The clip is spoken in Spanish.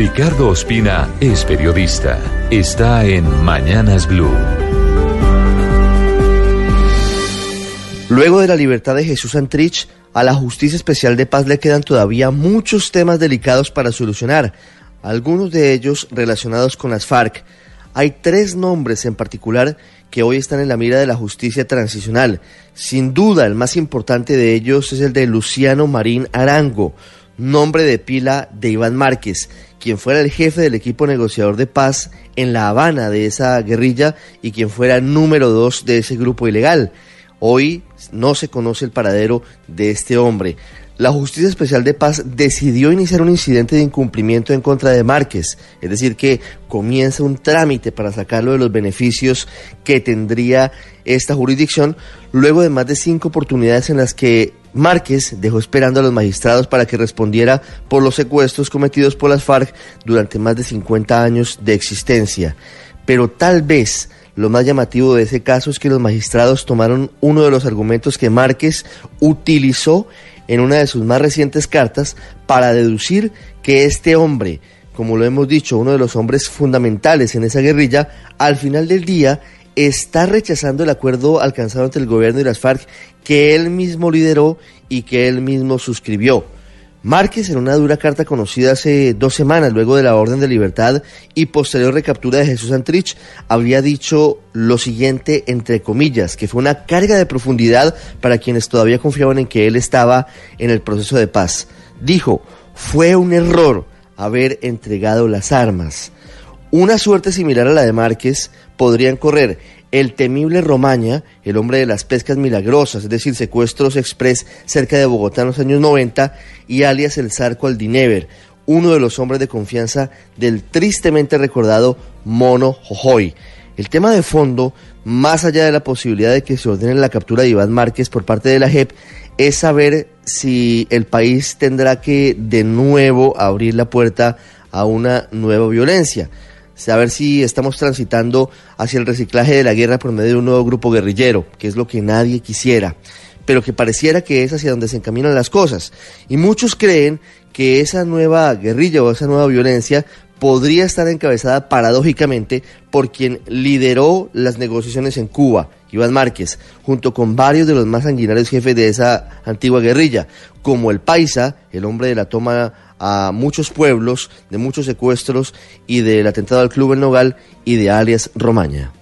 Ricardo Ospina es periodista. Está en Mañanas Blue. Luego de la libertad de Jesús Antrich, a la Justicia Especial de Paz le quedan todavía muchos temas delicados para solucionar, algunos de ellos relacionados con las FARC. Hay tres nombres en particular que hoy están en la mira de la justicia transicional. Sin duda, el más importante de ellos es el de Luciano Marín Arango, nombre de pila de Iván Márquez, quien fuera el jefe del equipo negociador de paz en La Habana de esa guerrilla y quien fuera número dos de ese grupo ilegal. Hoy no se conoce el paradero de este hombre. La Justicia Especial de Paz decidió iniciar un incidente de incumplimiento en contra de Márquez, es decir, que comienza un trámite para sacarlo de los beneficios que tendría esta jurisdicción, luego de más de cinco oportunidades en las que Márquez dejó esperando a los magistrados para que respondiera por los secuestros cometidos por las FARC durante más de 50 años de existencia. Pero tal vez lo más llamativo de ese caso es que los magistrados tomaron uno de los argumentos que Márquez utilizó en una de sus más recientes cartas para deducir que este hombre, como lo hemos dicho, uno de los hombres fundamentales en esa guerrilla, al final del día está rechazando el acuerdo alcanzado entre el gobierno y las FARC que él mismo lideró y que él mismo suscribió. Márquez, en una dura carta conocida hace dos semanas luego de la orden de libertad y posterior recaptura de Jesús Antrich, había dicho lo siguiente, entre comillas, que fue una carga de profundidad para quienes todavía confiaban en que él estaba en el proceso de paz. Dijo, fue un error haber entregado las armas. Una suerte similar a la de Márquez podrían correr el temible Romaña, el hombre de las pescas milagrosas, es decir, secuestros express cerca de Bogotá en los años 90, y alias el Zarco Aldinever, uno de los hombres de confianza del tristemente recordado Mono Jojoy. El tema de fondo, más allá de la posibilidad de que se ordene la captura de Iván Márquez por parte de la JEP, es saber si el país tendrá que de nuevo abrir la puerta a una nueva violencia saber si estamos transitando hacia el reciclaje de la guerra por medio de un nuevo grupo guerrillero, que es lo que nadie quisiera, pero que pareciera que es hacia donde se encaminan las cosas. Y muchos creen que esa nueva guerrilla o esa nueva violencia podría estar encabezada paradójicamente por quien lideró las negociaciones en Cuba, Iván Márquez, junto con varios de los más sanguinarios jefes de esa antigua guerrilla, como el Paisa, el hombre de la toma a muchos pueblos, de muchos secuestros y del atentado al Club El Nogal y de alias Romaña.